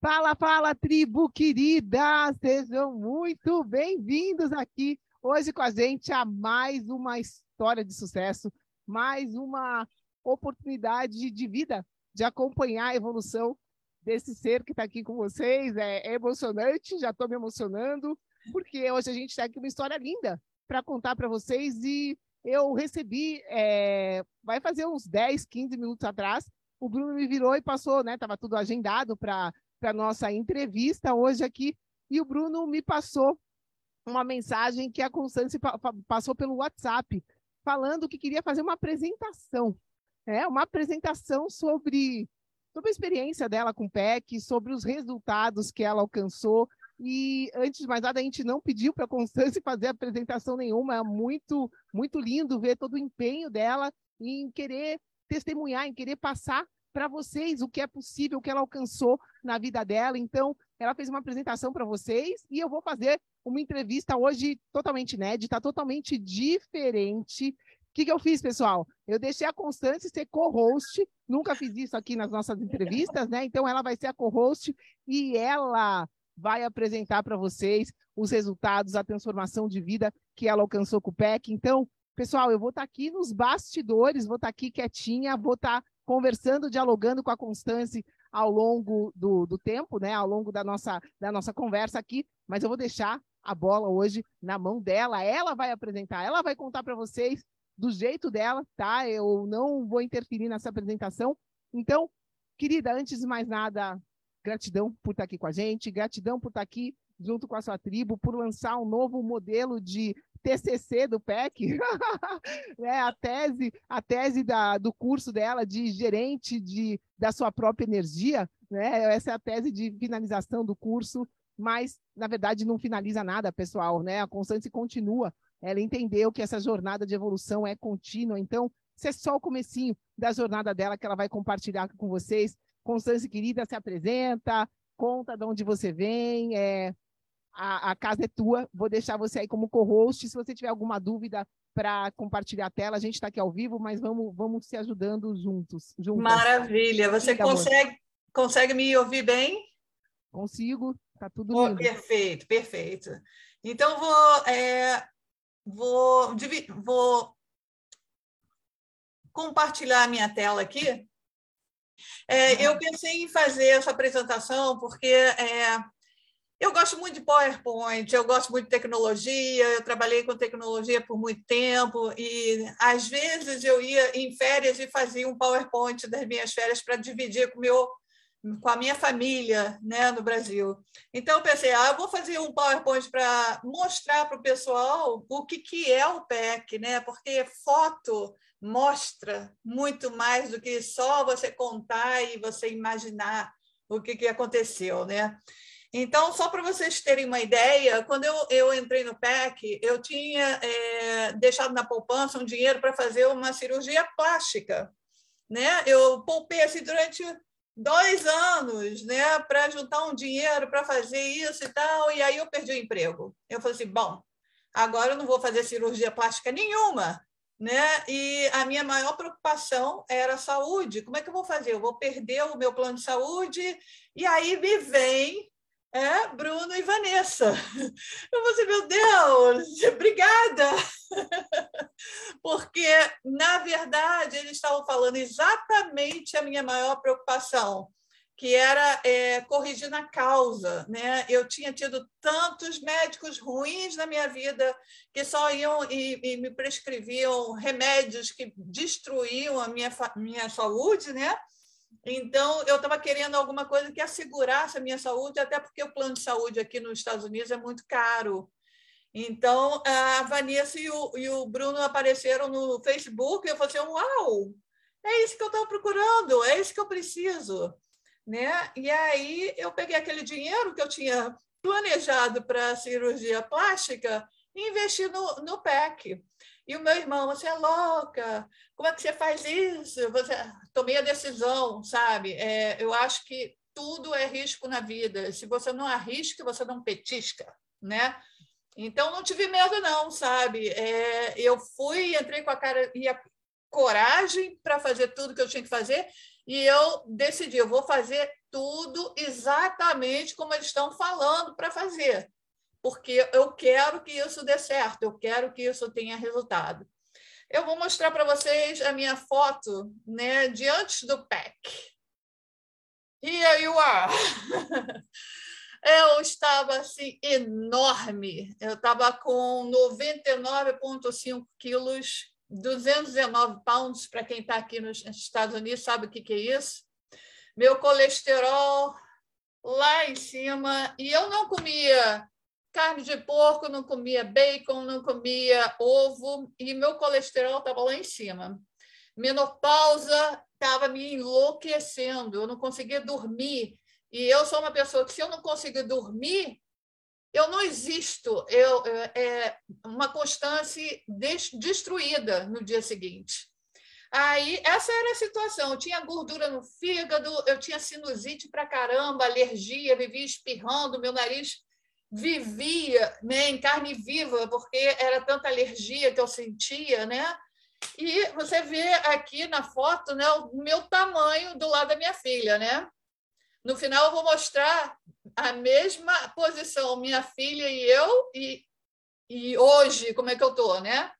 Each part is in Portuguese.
Fala, fala, tribo querida! Sejam muito bem-vindos aqui hoje com a gente a mais uma história de sucesso, mais uma oportunidade de vida, de acompanhar a evolução desse ser que está aqui com vocês. É, é emocionante, já estou me emocionando, porque hoje a gente tem aqui uma história linda para contar para vocês e eu recebi, é, vai fazer uns 10, 15 minutos atrás, o Bruno me virou e passou, né? Tava tudo agendado para para nossa entrevista hoje aqui. E o Bruno me passou uma mensagem que a Constância passou pelo WhatsApp, falando que queria fazer uma apresentação. É, uma apresentação sobre, sobre a experiência dela com o PEC, sobre os resultados que ela alcançou. E antes de mais nada, a gente não pediu para a Constância fazer apresentação nenhuma. É muito, muito lindo ver todo o empenho dela em querer testemunhar, em querer passar para vocês o que é possível, o que ela alcançou na vida dela. Então, ela fez uma apresentação para vocês e eu vou fazer uma entrevista hoje totalmente inédita, totalmente diferente. O que, que eu fiz, pessoal? Eu deixei a Constância ser co-host, nunca fiz isso aqui nas nossas entrevistas, né? Então, ela vai ser a co-host e ela vai apresentar para vocês os resultados, a transformação de vida que ela alcançou com o PEC. Então, pessoal, eu vou estar tá aqui nos bastidores, vou estar tá aqui quietinha, vou estar tá conversando, dialogando com a Constância ao longo do, do tempo, né? Ao longo da nossa, da nossa conversa aqui, mas eu vou deixar a bola hoje na mão dela. Ela vai apresentar, ela vai contar para vocês do jeito dela, tá? Eu não vou interferir nessa apresentação. Então, querida, antes de mais nada, gratidão por estar aqui com a gente, gratidão por estar aqui junto com a sua tribo, por lançar um novo modelo de TCC do PEC, né, a tese, a tese da, do curso dela de gerente de, da sua própria energia, né, essa é a tese de finalização do curso, mas na verdade não finaliza nada, pessoal, né? A Constância continua. Ela entendeu que essa jornada de evolução é contínua, então isso é só o comecinho da jornada dela que ela vai compartilhar com vocês. Constância querida, se apresenta, conta de onde você vem, é, a, a, casa é tua. Vou deixar você aí como co-host. Se você tiver alguma dúvida para compartilhar a tela, a gente está aqui ao vivo, mas vamos, vamos se ajudando juntos. Juntas. Maravilha. Você consegue, consegue me ouvir bem? Consigo. Tá tudo oh, Perfeito, perfeito. Então vou é, vou vou compartilhar a minha tela aqui. É, eu pensei em fazer essa apresentação porque é, eu gosto muito de PowerPoint, eu gosto muito de tecnologia, eu trabalhei com tecnologia por muito tempo e às vezes eu ia em férias e fazia um PowerPoint das minhas férias para dividir com, meu, com a minha família né, no Brasil. Então eu pensei, ah, eu vou fazer um PowerPoint para mostrar para o pessoal o que, que é o PEC, né? porque foto mostra muito mais do que só você contar e você imaginar o que, que aconteceu. Né? Então, só para vocês terem uma ideia, quando eu, eu entrei no PEC, eu tinha é, deixado na poupança um dinheiro para fazer uma cirurgia plástica. Né? Eu poupei assim, durante dois anos né, para juntar um dinheiro para fazer isso e tal, e aí eu perdi o emprego. Eu falei assim: bom, agora eu não vou fazer cirurgia plástica nenhuma, né? E a minha maior preocupação era a saúde. Como é que eu vou fazer? Eu vou perder o meu plano de saúde? E aí me vem é, Bruno e Vanessa. Eu dizer, meu Deus, obrigada! Porque, na verdade, eles estavam falando exatamente a minha maior preocupação que era é, corrigir na causa. Né? Eu tinha tido tantos médicos ruins na minha vida que só iam e, e me prescreviam remédios que destruíam a minha, minha saúde, né? Então, eu estava querendo alguma coisa que assegurasse a minha saúde, até porque o plano de saúde aqui nos Estados Unidos é muito caro. Então, a Vanessa e o, e o Bruno apareceram no Facebook e eu falei assim, uau, é isso que eu estava procurando, é isso que eu preciso né? E aí eu peguei aquele dinheiro que eu tinha planejado para cirurgia plástica e investi no, no PEC. E o meu irmão, você é louca, como é que você faz isso? Você... Tomei a decisão, sabe? É, eu acho que tudo é risco na vida. Se você não arrisca, você não petisca, né? Então, não tive medo, não, sabe? É, eu fui, entrei com a cara e a coragem para fazer tudo que eu tinha que fazer e eu decidi, eu vou fazer tudo exatamente como eles estão falando para fazer, porque eu quero que isso dê certo, eu quero que isso tenha resultado. Eu vou mostrar para vocês a minha foto né, de antes do PEC. Here you are! Eu estava assim enorme. Eu estava com 99,5 quilos 219 pounds, para quem está aqui nos Estados Unidos sabe o que, que é isso. Meu colesterol lá em cima, e eu não comia carne de porco, não comia bacon, não comia ovo, e meu colesterol estava lá em cima. Menopausa estava me enlouquecendo, eu não conseguia dormir. E eu sou uma pessoa que, se eu não conseguir dormir, eu não existo, eu, é uma constância destruída no dia seguinte. Aí, essa era a situação. Eu tinha gordura no fígado, eu tinha sinusite para caramba, alergia, vivia espirrando, meu nariz vivia né, em carne viva, porque era tanta alergia que eu sentia, né? E você vê aqui na foto né, o meu tamanho do lado da minha filha, né? No final, eu vou mostrar a mesma posição, minha filha e eu, e, e hoje, como é que eu estou, né?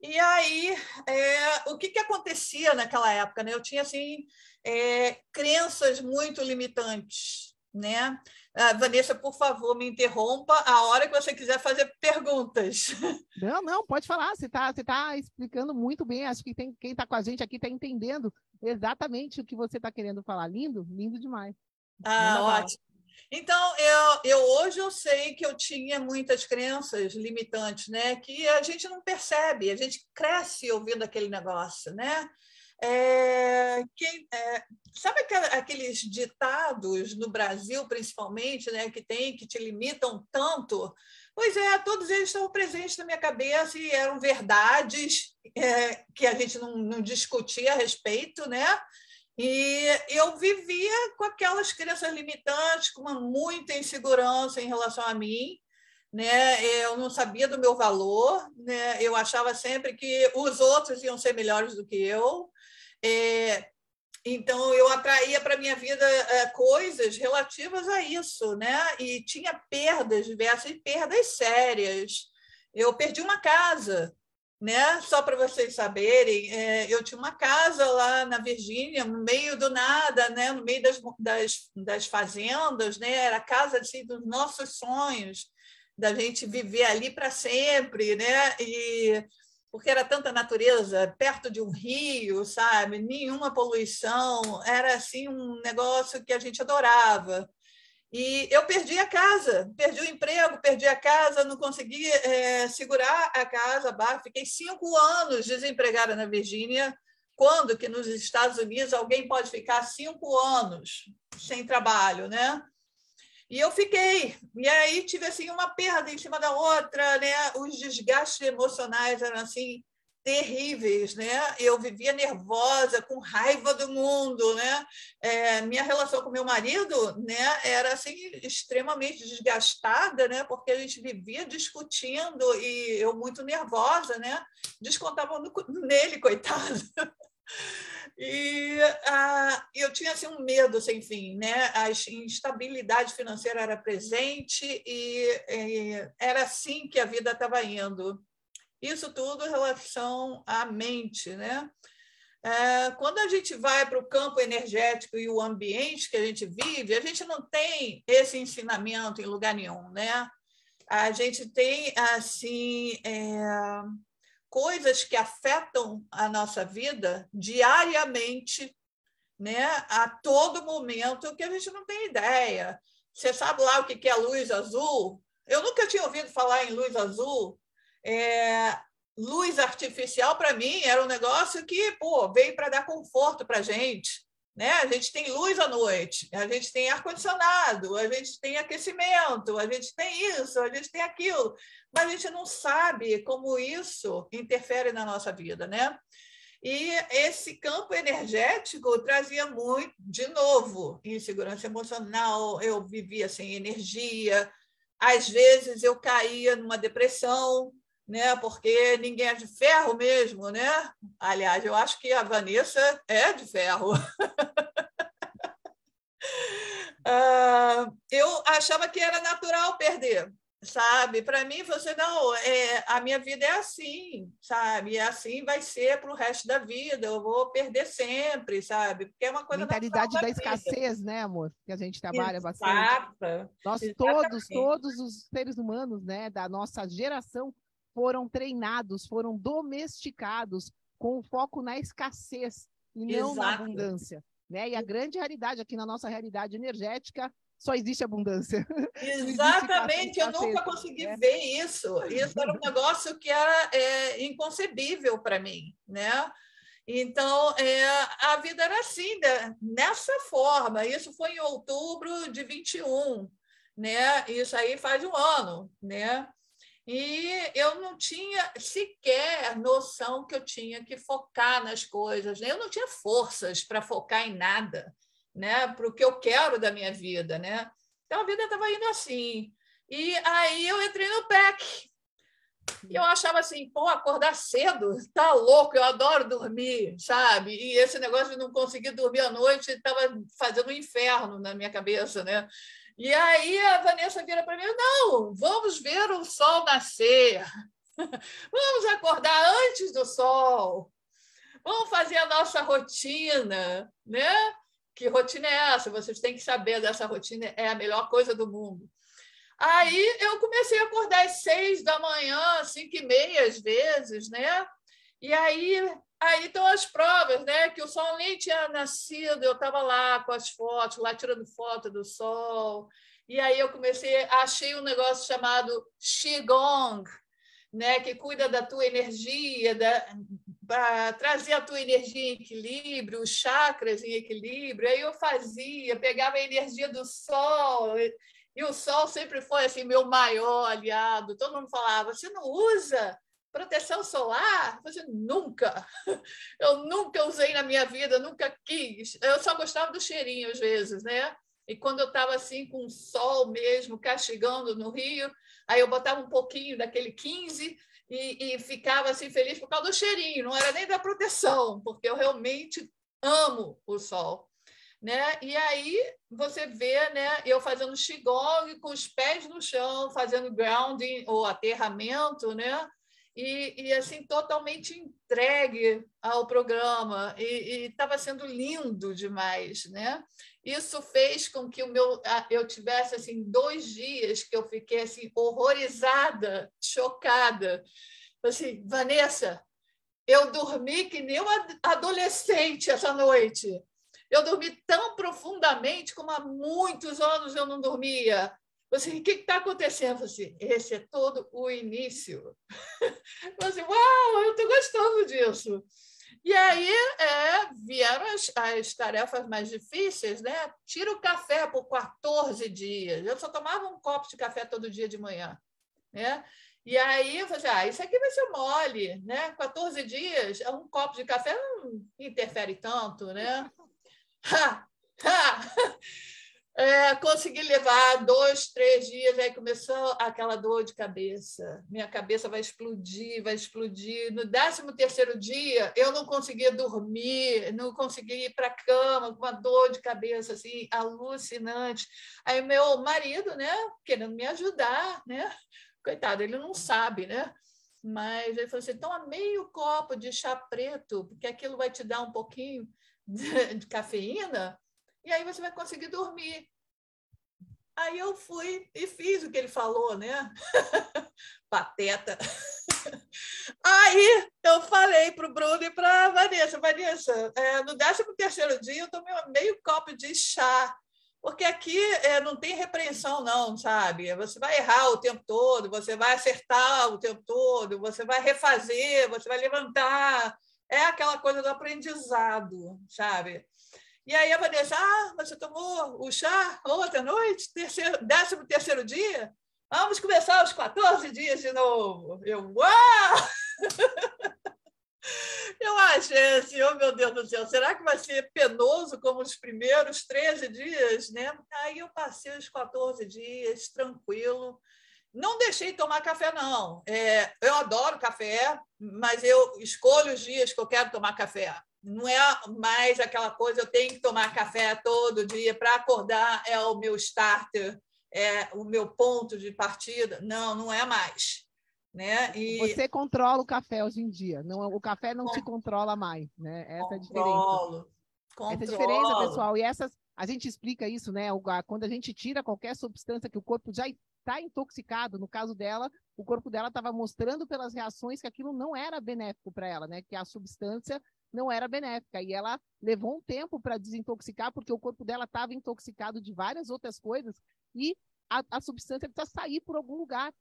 E aí, é, o que, que acontecia naquela época? Né? Eu tinha assim, é, crenças muito limitantes. Né? Ah, Vanessa, por favor, me interrompa a hora que você quiser fazer perguntas. Não, não, pode falar. Você está você tá explicando muito bem. Acho que tem, quem está com a gente aqui está entendendo exatamente o que você está querendo falar. Lindo, lindo demais. Ah, ótimo. Então, eu, eu hoje eu sei que eu tinha muitas crenças limitantes, né? Que a gente não percebe, a gente cresce ouvindo aquele negócio, né? É, quem, é, sabe aqueles ditados no Brasil, principalmente, né, que tem, que te limitam tanto? Pois é, todos eles estão presentes na minha cabeça e eram verdades é, que a gente não, não discutia a respeito, né? E eu vivia com aquelas crenças limitantes, com uma muita insegurança em relação a mim. Né? Eu não sabia do meu valor, né? eu achava sempre que os outros iam ser melhores do que eu. É, então, eu atraía para a minha vida é, coisas relativas a isso, né? E tinha perdas diversas, perdas sérias. Eu perdi uma casa, né? Só para vocês saberem, é, eu tinha uma casa lá na Virgínia, no meio do nada, né? No meio das, das, das fazendas, né? Era a casa assim, dos nossos sonhos, da gente viver ali para sempre, né? E porque era tanta natureza, perto de um rio, sabe? Nenhuma poluição, era assim um negócio que a gente adorava. E eu perdi a casa, perdi o emprego, perdi a casa, não consegui é, segurar a casa abaixo. Fiquei cinco anos desempregada na Virgínia. Quando que nos Estados Unidos alguém pode ficar cinco anos sem trabalho, né? E eu fiquei. E aí tive assim uma perda em cima da outra, né? Os desgastes emocionais eram assim terríveis, né? Eu vivia nervosa, com raiva do mundo, né? É, minha relação com meu marido, né, era assim extremamente desgastada, né? Porque a gente vivia discutindo e eu muito nervosa, né? Descontava no, nele, coitado. E ah, eu tinha assim, um medo sem fim, né? A instabilidade financeira era presente e, e era assim que a vida estava indo. Isso tudo em relação à mente, né? É, quando a gente vai para o campo energético e o ambiente que a gente vive, a gente não tem esse ensinamento em lugar nenhum, né? A gente tem assim é, coisas que afetam a nossa vida diariamente, né? A todo momento que a gente não tem ideia. Você sabe lá o que é luz azul? Eu nunca tinha ouvido falar em luz azul. É, luz artificial, para mim, era um negócio que pô, veio para dar conforto para a gente. Né? A gente tem luz à noite, a gente tem ar-condicionado, a gente tem aquecimento, a gente tem isso, a gente tem aquilo, mas a gente não sabe como isso interfere na nossa vida. Né? E esse campo energético trazia muito, de novo, insegurança emocional, eu vivia sem energia, às vezes eu caía numa depressão, né? Porque ninguém é de ferro mesmo, né? Aliás, eu acho que a Vanessa é de ferro. uh, eu achava que era natural perder, sabe? Para mim, você não, é, a minha vida é assim, sabe? E assim vai ser para o resto da vida. Eu vou perder sempre, sabe? Porque é uma coisa mentalidade da, da escassez, né, amor? Que a gente trabalha Exato. bastante. Nós Exatamente. todos, todos os seres humanos, né, da nossa geração foram treinados, foram domesticados com foco na escassez e não Exato. na abundância. Né? E a grande realidade aqui na nossa realidade energética só existe abundância. Exatamente, eu nunca consegui né? ver isso. Isso era um negócio que era é, inconcebível para mim, né? Então, é, a vida era assim, né? nessa forma. Isso foi em outubro de 21, né? Isso aí faz um ano, né? E eu não tinha sequer noção que eu tinha que focar nas coisas. Né? Eu não tinha forças para focar em nada, né? para o que eu quero da minha vida. Né? Então, a vida estava indo assim. E aí eu entrei no PEC. E eu achava assim, pô, acordar cedo, tá louco, eu adoro dormir, sabe? E esse negócio de não conseguir dormir à noite estava fazendo um inferno na minha cabeça, né? E aí a Vanessa vira para mim: não, vamos ver o sol nascer, vamos acordar antes do sol, vamos fazer a nossa rotina, né? Que rotina é essa? Vocês têm que saber dessa rotina, é a melhor coisa do mundo. Aí eu comecei a acordar às seis da manhã, cinco e meia às vezes, né? E aí Aí estão as provas, né? Que o sol nem tinha nascido, eu estava lá com as fotos, lá tirando foto do sol. E aí eu comecei, achei um negócio chamado Qigong, né? Que cuida da tua energia, da, para trazer a tua energia em equilíbrio, os chakras em equilíbrio. Aí eu fazia, pegava a energia do sol. E o sol sempre foi assim meu maior aliado. Todo mundo falava: você não usa Proteção solar? Você nunca. Eu nunca usei na minha vida, nunca quis. Eu só gostava do cheirinho às vezes, né? E quando eu estava assim com o sol mesmo castigando no Rio, aí eu botava um pouquinho daquele 15 e, e ficava assim feliz por causa do cheirinho, não era nem da proteção, porque eu realmente amo o sol. Né? E aí você vê né, eu fazendo qigong com os pés no chão, fazendo grounding ou aterramento, né? E, e, assim totalmente entregue ao programa e estava sendo lindo demais, né? Isso fez com que o meu eu tivesse assim dois dias que eu fiquei assim horrorizada, chocada, assim Vanessa, eu dormi que nem uma adolescente essa noite. Eu dormi tão profundamente como há muitos anos eu não dormia. Você, o que está acontecendo? Você, esse é todo o início. Você, uau, eu estou gostando disso. E aí é, vieram as, as, tarefas mais difíceis, né? Tira o café por 14 dias. Eu só tomava um copo de café todo dia de manhã, né? E aí eu falei assim, ah, isso aqui vai ser mole, né? 14 dias, um copo de café não interfere tanto, né? Ha, ha. É, consegui levar dois, três dias, aí começou aquela dor de cabeça. Minha cabeça vai explodir, vai explodir. No 13 terceiro dia, eu não conseguia dormir, não conseguia ir para a cama com uma dor de cabeça assim, alucinante. Aí meu marido, né, querendo me ajudar, né? Coitado, ele não sabe, né? Mas ele falou assim: toma meio copo de chá preto, porque aquilo vai te dar um pouquinho de, de cafeína e aí você vai conseguir dormir. Aí eu fui e fiz o que ele falou, né? Pateta. Aí eu falei para o Bruno e para a Vanessa, Vanessa, é, no 13 terceiro dia eu tomei meio copo de chá, porque aqui é, não tem repreensão não, sabe? Você vai errar o tempo todo, você vai acertar o tempo todo, você vai refazer, você vai levantar, é aquela coisa do aprendizado, sabe? E aí a Vanessa, ah, você tomou o chá ontem à noite, terceiro, décimo terceiro dia? Vamos começar os 14 dias de novo. Eu, uau! Eu achei assim, oh meu Deus do céu, será que vai ser penoso como os primeiros 13 dias, né? Aí eu passei os 14 dias tranquilo. Não deixei tomar café, não. É, eu adoro café, mas eu escolho os dias que eu quero tomar café não é mais aquela coisa, eu tenho que tomar café todo dia para acordar, é o meu starter, é o meu ponto de partida. Não, não é mais. Né? E... Você controla o café hoje em dia, não, o café não te controla mais, né? Essa é a diferença. Controlo. Essa é a diferença, pessoal. E essas, a gente explica isso, né? Quando a gente tira qualquer substância que o corpo já está intoxicado, no caso dela, o corpo dela estava mostrando pelas reações que aquilo não era benéfico para ela, né? Que a substância não era benéfica. E ela levou um tempo para desintoxicar, porque o corpo dela estava intoxicado de várias outras coisas e a, a substância precisa sair por algum lugar.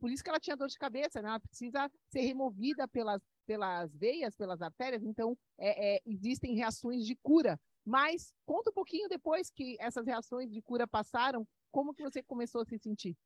Por isso que ela tinha dor de cabeça, né? Ela precisa ser removida pelas, pelas veias, pelas artérias. Então, é, é, existem reações de cura. Mas conta um pouquinho depois que essas reações de cura passaram, como que você começou a se sentir?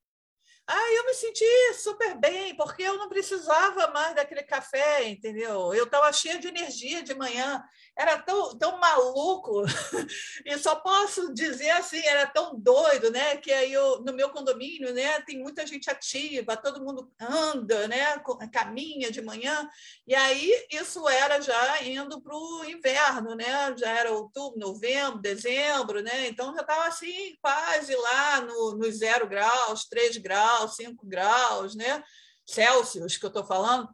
Ah, eu me senti super bem, porque eu não precisava mais daquele café, entendeu? Eu estava cheia de energia de manhã, era tão, tão maluco, e só posso dizer assim, era tão doido, né? Que aí eu, no meu condomínio, né, tem muita gente ativa, todo mundo anda, né? Caminha de manhã, e aí isso era já indo para o inverno, né? Já era outubro, novembro, dezembro, né? Então já estava assim, quase lá no, nos zero graus, três graus graus, 5 graus, né? Celsius, que eu estou falando.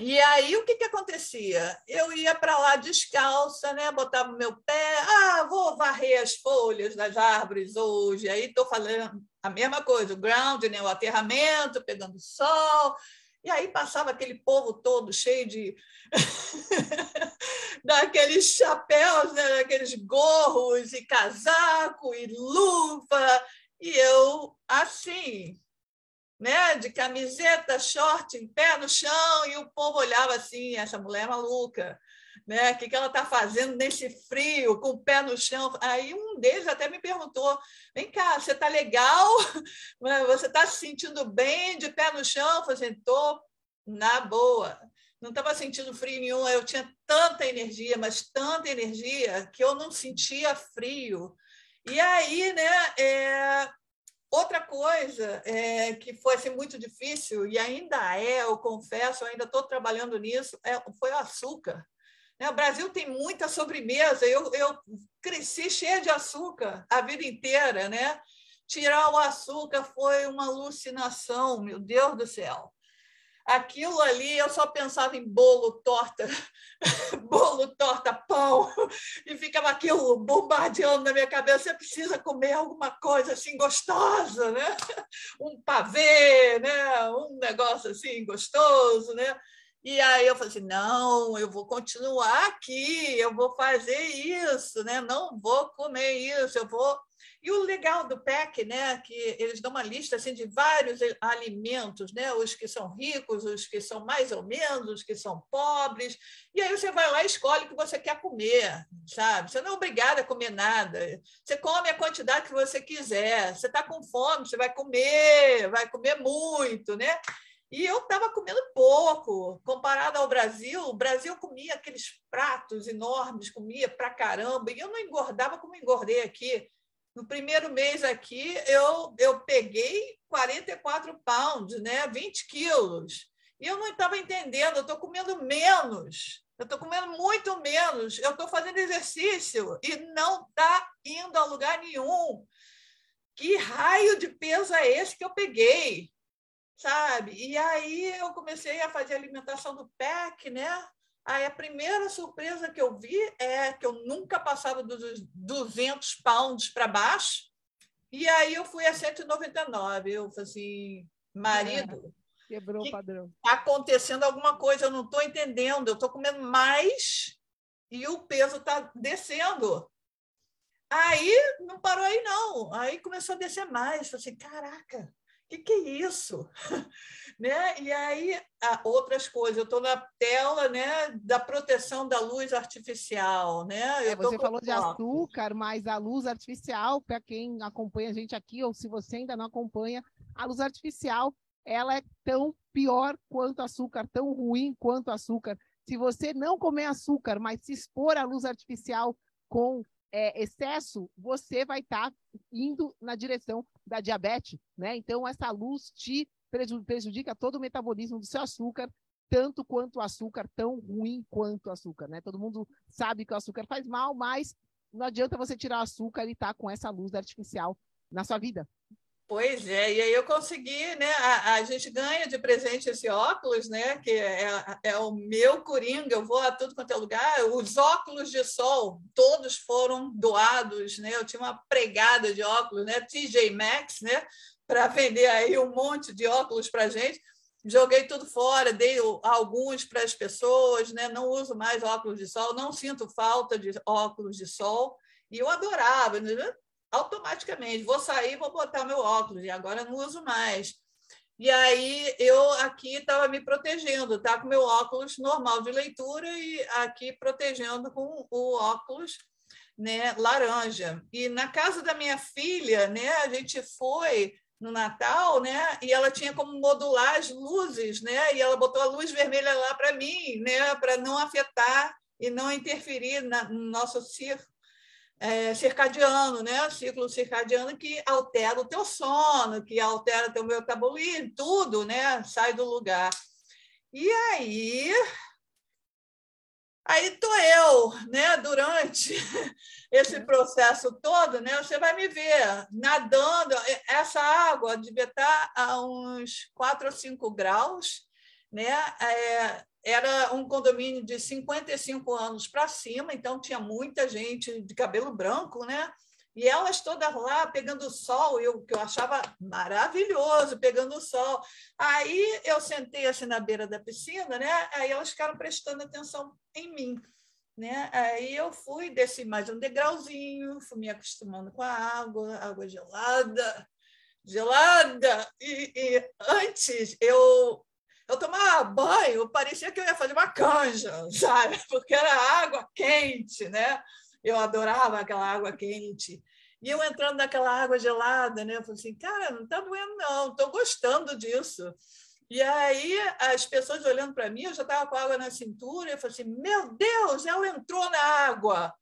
E aí o que, que acontecia? Eu ia para lá descalça, né? botava meu pé, ah, vou varrer as folhas das árvores hoje. Aí estou falando a mesma coisa, o ground, né? o aterramento, pegando sol. E aí passava aquele povo todo cheio de daqueles chapéus, né? daqueles gorros e casaco e luva e eu, assim, né, de camiseta, short, em pé no chão, e o povo olhava assim, essa mulher é maluca, né? O que, que ela está fazendo nesse frio, com o pé no chão? Aí um deles até me perguntou: vem cá, você está legal? Você está se sentindo bem de pé no chão? Eu falei assim, estou na boa. Não estava sentindo frio nenhum, eu tinha tanta energia, mas tanta energia, que eu não sentia frio. E aí, né, é, outra coisa é, que foi assim, muito difícil, e ainda é, eu confesso, eu ainda estou trabalhando nisso, é, foi o açúcar. Né? O Brasil tem muita sobremesa, eu, eu cresci cheia de açúcar a vida inteira, né? Tirar o açúcar foi uma alucinação, meu Deus do céu aquilo ali eu só pensava em bolo, torta, bolo, torta, pão, e ficava aquilo bombardeando na minha cabeça. Você precisa comer alguma coisa assim gostosa, né? Um pavê, né? Um negócio assim gostoso, né? E aí eu falei assim, não, eu vou continuar aqui, eu vou fazer isso, né? Não vou comer isso, eu vou E o legal do PEC, né, que eles dão uma lista assim de vários alimentos, né, os que são ricos, os que são mais ou menos, os que são pobres. E aí você vai lá e escolhe o que você quer comer, sabe? Você não é obrigado a comer nada. Você come a quantidade que você quiser. Você está com fome, você vai comer, vai comer muito, né? E eu estava comendo pouco, comparado ao Brasil. O Brasil comia aqueles pratos enormes, comia pra caramba, e eu não engordava como engordei aqui. No primeiro mês aqui, eu, eu peguei 44 pounds, né? 20 quilos. E eu não estava entendendo, eu estou comendo menos, eu estou comendo muito menos, eu estou fazendo exercício e não está indo a lugar nenhum. Que raio de peso é esse que eu peguei? sabe? E aí eu comecei a fazer alimentação do PEC, né? Aí a primeira surpresa que eu vi é que eu nunca passava dos 200 pounds para baixo, e aí eu fui a 199. Eu falei assim, marido. É, quebrou o padrão. Está acontecendo alguma coisa, eu não estou entendendo. Eu estou comendo mais e o peso está descendo. Aí não parou aí, não. Aí começou a descer mais. Falei assim, caraca, que, que é isso? né? E aí, outras coisas, eu estou na tela né, da proteção da luz artificial. Né? É, você falou de açúcar, mas a luz artificial, para quem acompanha a gente aqui, ou se você ainda não acompanha, a luz artificial ela é tão pior quanto açúcar, tão ruim quanto açúcar. Se você não comer açúcar, mas se expor à luz artificial com é, excesso, você vai estar tá indo na direção da diabetes, né? Então, essa luz te prejudica todo o metabolismo do seu açúcar, tanto quanto o açúcar, tão ruim quanto o açúcar, né? Todo mundo sabe que o açúcar faz mal, mas não adianta você tirar o açúcar e estar tá com essa luz artificial na sua vida. Pois é, e aí eu consegui, né? A, a, gente ganha de presente esse óculos, né? Que é, é o meu coringa, eu vou a tudo quanto é lugar. Os óculos de sol, todos foram doados, né? Eu tinha uma pregada de óculos, né? TJ Maxx, né? Para vender aí um monte de óculos para gente. Joguei tudo fora, dei alguns para as pessoas, né? Não uso mais óculos de sol, não sinto falta de óculos de sol. E eu adorava, né? automaticamente. Vou sair, vou botar meu óculos, e agora não uso mais. E aí eu aqui estava me protegendo, tá? Com meu óculos normal de leitura e aqui protegendo com o óculos né, laranja. E na casa da minha filha, né, a gente foi no Natal, né? E ela tinha como modular as luzes, né? E ela botou a luz vermelha lá para mim, né? Para não afetar e não interferir na, no nosso circo é, circadiano, né? ciclo circadiano que altera o teu sono, que altera teu metabolismo, tudo, né? Sai do lugar. E aí, aí tô eu, né? Durante esse processo todo, né? Você vai me ver nadando. Essa água devia estar a uns 4 ou 5 graus, né? É, era um condomínio de 55 anos para cima, então tinha muita gente de cabelo branco, né? E elas todas lá pegando sol, eu que eu achava maravilhoso, pegando sol. Aí eu sentei assim na beira da piscina, né? Aí elas ficaram prestando atenção em mim, né? Aí eu fui desci mais um degrauzinho, fui me acostumando com a água, água gelada, gelada. E, e antes eu eu tomava banho, parecia que eu ia fazer uma canja, sabe? Porque era água quente, né? Eu adorava aquela água quente. E eu entrando naquela água gelada, né? Eu falei assim, cara, não está doendo, não, estou gostando disso. E aí, as pessoas olhando para mim, eu já estava com água na cintura, eu falei assim, meu Deus, ela entrou na água.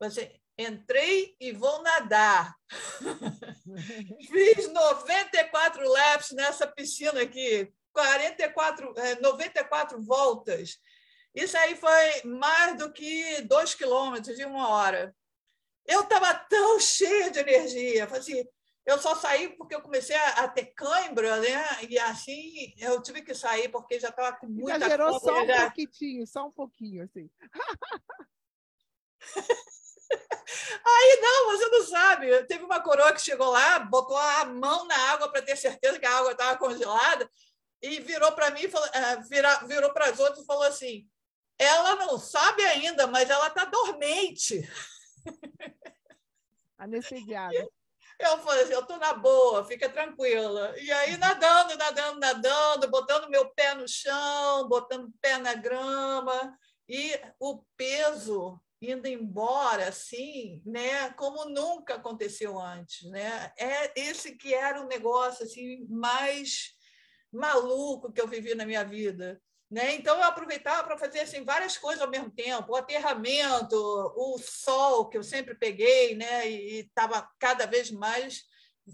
Eu falei assim, entrei e vou nadar. Fiz 94 laps nessa piscina aqui, 44, 94 é, voltas. Isso aí foi mais do que dois quilômetros em uma hora. Eu estava tão cheia de energia. Assim, eu só saí porque eu comecei a, ter cãibra, né? E assim eu tive que sair porque já estava com muita Exagerou só um já... pouquinho, só um pouquinho, assim. Aí, não, você não sabe. Teve uma coroa que chegou lá, botou a mão na água para ter certeza que a água estava congelada e virou para mim, virou, virou para as outras e falou assim: ela não sabe ainda, mas ela está dormente. Anestesiada. Eu falei assim, eu estou na boa, fica tranquila. E aí, nadando, nadando, nadando, botando meu pé no chão, botando o pé na grama, e o peso indo embora, assim, né? Como nunca aconteceu antes, né? É esse que era um negócio assim mais maluco que eu vivi na minha vida. Né? Então, eu aproveitava para fazer assim, várias coisas ao mesmo tempo: o aterramento, o sol, que eu sempre peguei, né? e estava cada vez mais,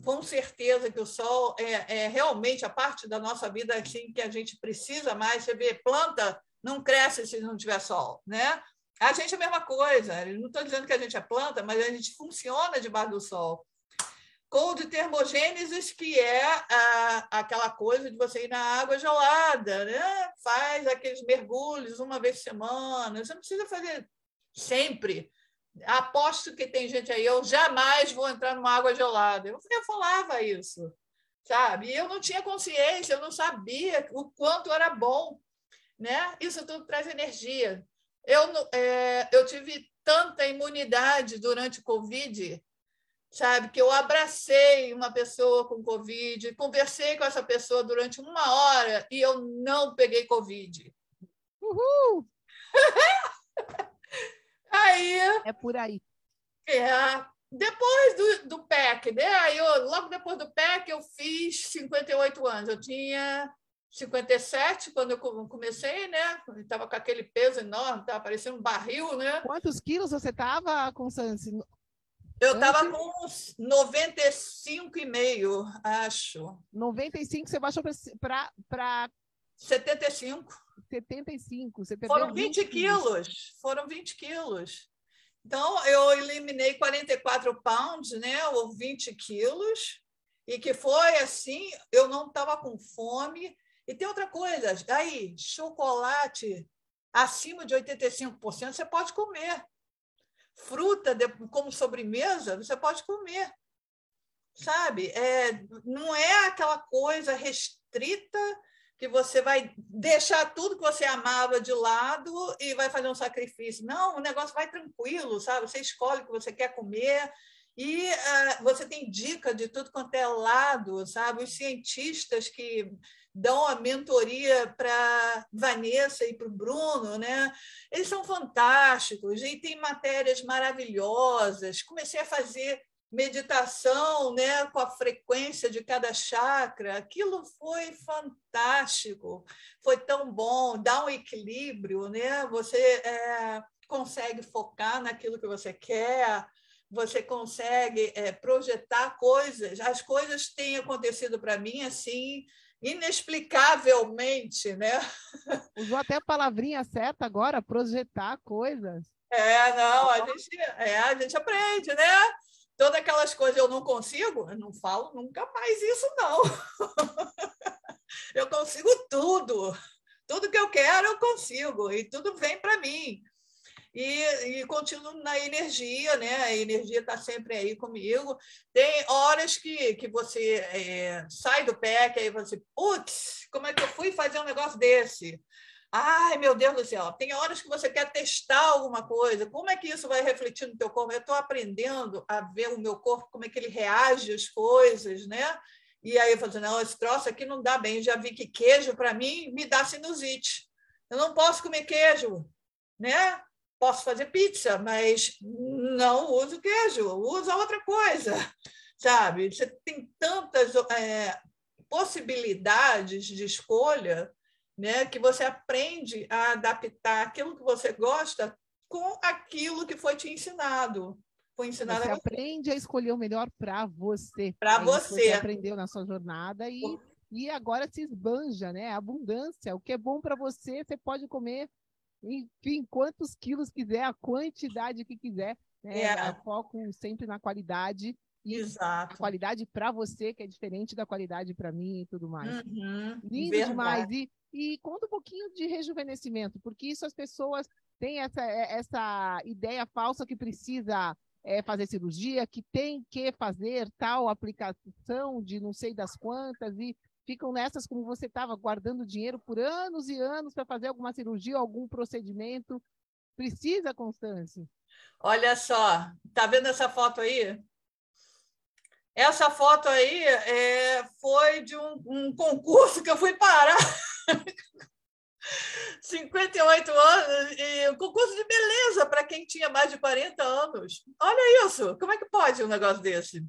com certeza, que o sol é, é, realmente a parte da nossa vida assim, que a gente precisa mais. Você vê, planta não cresce se não tiver sol. Né? A gente é a mesma coisa. Eu não estou dizendo que a gente é planta, mas a gente funciona debaixo do sol cold termogênesis, que é a, aquela coisa de você ir na água gelada, né? faz aqueles mergulhos uma vez por semana, você não precisa fazer sempre. Aposto que tem gente aí, eu jamais vou entrar numa água gelada. Eu, eu falava isso, sabe? E eu não tinha consciência, eu não sabia o quanto era bom. Né? Isso tudo traz energia. Eu, é, eu tive tanta imunidade durante o Covid sabe? Que eu abracei uma pessoa com Covid, conversei com essa pessoa durante uma hora e eu não peguei Covid. Uhul! aí. É por aí. É. Depois do, do PEC, né? Aí eu, logo depois do PEC, eu fiz 58 anos. Eu tinha 57 quando eu comecei, né? Estava com aquele peso enorme, estava parecendo um barril, né? Quantos quilos você estava, Constância? Eu estava com uns 95,5, acho. 95, você baixou para. 75. 75. Você Foram 20, 20 quilos. Foram 20 quilos. Então, eu eliminei 44 pounds, né? Ou 20 quilos. E que foi assim, eu não estava com fome. E tem outra coisa, aí, chocolate acima de 85% você pode comer fruta de, como sobremesa, você pode comer. Sabe? É, não é aquela coisa restrita que você vai deixar tudo que você amava de lado e vai fazer um sacrifício. Não, o negócio vai tranquilo, sabe? Você escolhe o que você quer comer e uh, você tem dica de tudo quanto é lado, sabe? Os cientistas que dão a mentoria para Vanessa e para o Bruno, né? Eles são fantásticos e tem matérias maravilhosas. Comecei a fazer meditação, né, com a frequência de cada chakra. Aquilo foi fantástico, foi tão bom, dá um equilíbrio, né? Você é, consegue focar naquilo que você quer você consegue é, projetar coisas. As coisas têm acontecido para mim assim, inexplicavelmente, né? Usou até a palavrinha certa agora, projetar coisas. É, não, a gente, é, a gente aprende, né? Todas aquelas coisas eu não consigo, eu não falo nunca mais isso, não. eu consigo tudo. Tudo que eu quero, eu consigo, e tudo vem para mim e, e continuo na energia, né? A energia está sempre aí comigo. Tem horas que, que você é, sai do pé, aí você, putz, como é que eu fui fazer um negócio desse? Ai, meu Deus do céu, tem horas que você quer testar alguma coisa. Como é que isso vai refletir no teu corpo? Eu estou aprendendo a ver o meu corpo, como é que ele reage às coisas, né? E aí eu falo assim, não, esse troço aqui não dá bem. Já vi que queijo, para mim, me dá sinusite. Eu não posso comer queijo, né? Posso fazer pizza, mas não uso queijo, uso outra coisa, sabe? Você tem tantas é, possibilidades de escolha né, que você aprende a adaptar aquilo que você gosta com aquilo que foi te ensinado. Foi ensinado você a... aprende a escolher o melhor para você. Para você. Você aprendeu na sua jornada e, e agora se esbanja, né? Abundância. O que é bom para você, você pode comer enfim, quantos quilos quiser, a quantidade que quiser. Né? É. Foco sempre na qualidade. E Exato. a qualidade para você, que é diferente da qualidade para mim e tudo mais. Uhum, Lindo verdade. demais. E, e conta um pouquinho de rejuvenescimento, porque isso as pessoas têm essa, é, essa ideia falsa que precisa é, fazer cirurgia, que tem que fazer tal aplicação de não sei das quantas, e ficam nessas como você estava, guardando dinheiro por anos e anos para fazer alguma cirurgia, algum procedimento. Precisa, Constância? Olha só, tá vendo essa foto aí? essa foto aí é, foi de um, um concurso que eu fui parar. 58 anos e um concurso de beleza para quem tinha mais de 40 anos. Olha isso, como é que pode um negócio desse?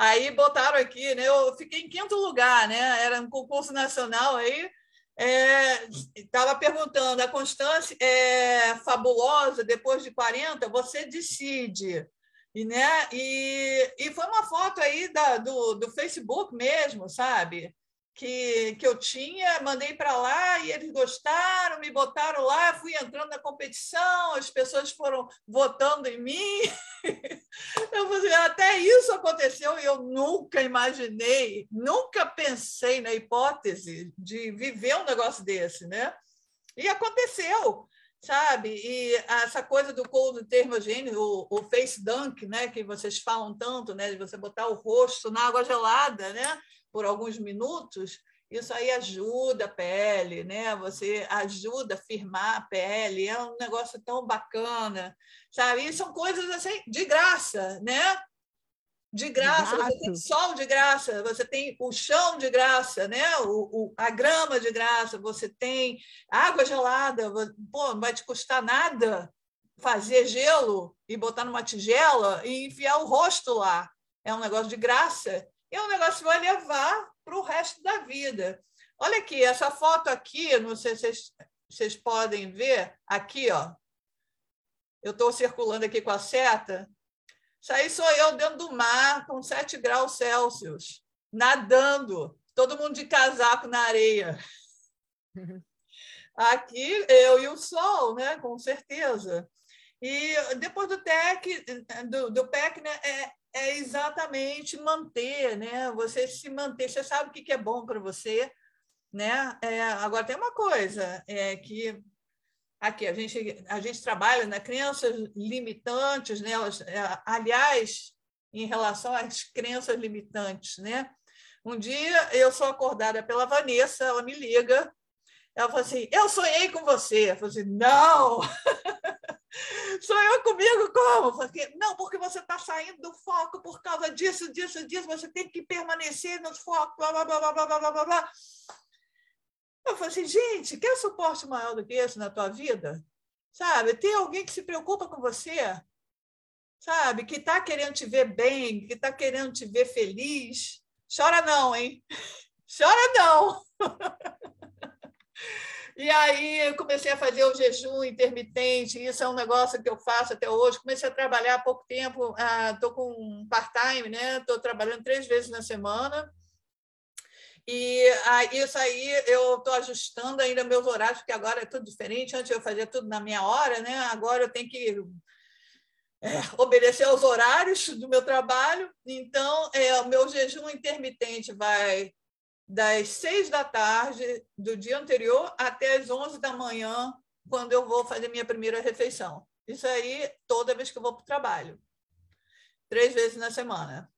Aí botaram aqui, né? Eu fiquei em quinto lugar, né? Era um concurso nacional aí. Estava é, perguntando, a Constância é fabulosa, depois de 40, você decide. E, né, e, e foi uma foto aí da, do, do Facebook mesmo, sabe? Que, que eu tinha, mandei para lá e eles gostaram, me botaram lá, fui entrando na competição, as pessoas foram votando em mim. Eu até isso aconteceu e eu nunca imaginei, nunca pensei na hipótese de viver um negócio desse, né? E aconteceu, sabe? E essa coisa do cold termogênio, o, o face dunk, né, que vocês falam tanto, né, de você botar o rosto na água gelada, né? Por alguns minutos, isso aí ajuda a pele, né? Você ajuda a firmar a pele, é um negócio tão bacana, sabe? E são coisas assim de graça, né? De graça, você tem sol de graça, você tem o chão de graça, né? O, o, a grama de graça, você tem água gelada, pô, não vai te custar nada fazer gelo e botar numa tigela e enfiar o rosto lá. É um negócio de graça e um negócio vai levar para o resto da vida. Olha aqui, essa foto aqui, não sei se vocês, vocês podem ver, aqui, ó. Eu estou circulando aqui com a seta. Isso aí sou eu dentro do mar, com 7 graus Celsius, nadando, todo mundo de casaco na areia. Aqui, eu e o sol, né? com certeza. E depois do TEC, do, do PEC, né, é, é exatamente manter, né? Você se manter, você sabe o que é bom para você, né? É, agora tem uma coisa é que aqui a gente a gente trabalha na né? crianças limitantes, né? É, aliás, em relação às crenças limitantes, né? Um dia eu sou acordada pela Vanessa, ela me liga, ela falou assim: Eu sonhei com você. Eu falei assim: Não! Sou eu comigo como? Porque, não, porque você está saindo do foco por causa disso, disso, disso, você tem que permanecer no foco, blá, blá, blá, blá, blá, blá, blá. Eu falei assim, gente, quer suporte maior do que esse na tua vida? Sabe? Tem alguém que se preocupa com você? Sabe? Que está querendo te ver bem, que está querendo te ver feliz. Chora não, hein? Chora não! E aí eu comecei a fazer o jejum intermitente, isso é um negócio que eu faço até hoje. Comecei a trabalhar há pouco tempo, estou ah, com part-time, né? Estou trabalhando três vezes na semana. E ah, isso aí eu estou ajustando ainda meus horários, porque agora é tudo diferente. Antes eu fazia tudo na minha hora, né? Agora eu tenho que é, obedecer aos horários do meu trabalho. Então, é, o meu jejum intermitente vai das seis da tarde do dia anterior até as onze da manhã, quando eu vou fazer minha primeira refeição. Isso aí toda vez que eu vou para o trabalho. Três vezes na semana.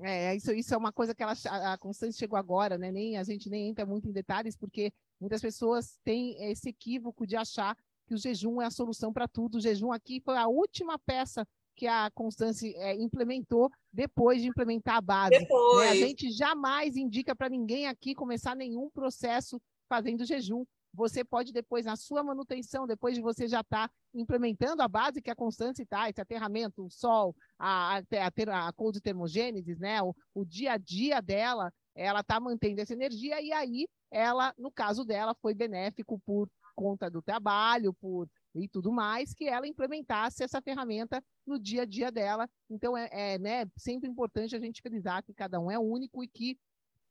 É, isso, isso é uma coisa que ela, a Constância chegou agora, né? Nem, a gente nem entra muito em detalhes, porque muitas pessoas têm esse equívoco de achar que o jejum é a solução para tudo. O jejum aqui foi a última peça que a Constância é, implementou depois de implementar a base. Né? A gente jamais indica para ninguém aqui começar nenhum processo fazendo jejum. Você pode depois, na sua manutenção, depois de você já estar tá implementando a base que a Constância está, esse aterramento, o sol, a, a, a, a cold termogênese, né? O, o dia a dia dela, ela está mantendo essa energia e aí ela, no caso dela, foi benéfico por conta do trabalho, por e tudo mais, que ela implementasse essa ferramenta no dia a dia dela. Então, é, é né, sempre importante a gente frisar que cada um é único e que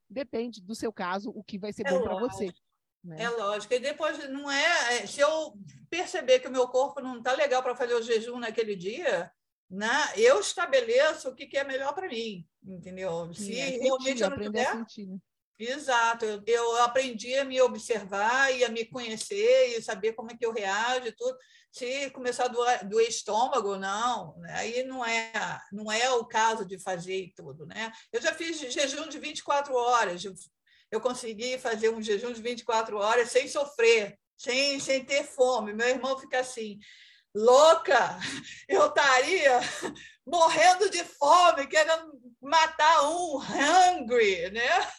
depende do seu caso o que vai ser é bom para você. Né? É lógico. E depois, não é, é. Se eu perceber que o meu corpo não está legal para fazer o jejum naquele dia, né, eu estabeleço o que, que é melhor para mim, entendeu? Se é realmente eu não. Exato, eu, eu, aprendi a me observar e a me conhecer e saber como é que eu reajo e tudo. Se começar do, do estômago, não, né? aí não é, não é o caso de fazer tudo. Né? Eu já fiz jejum de 24 horas, eu consegui fazer um jejum de 24 horas sem sofrer, sem, sem ter fome. Meu irmão fica assim, louca, eu estaria morrendo de fome, querendo matar um, hungry, né?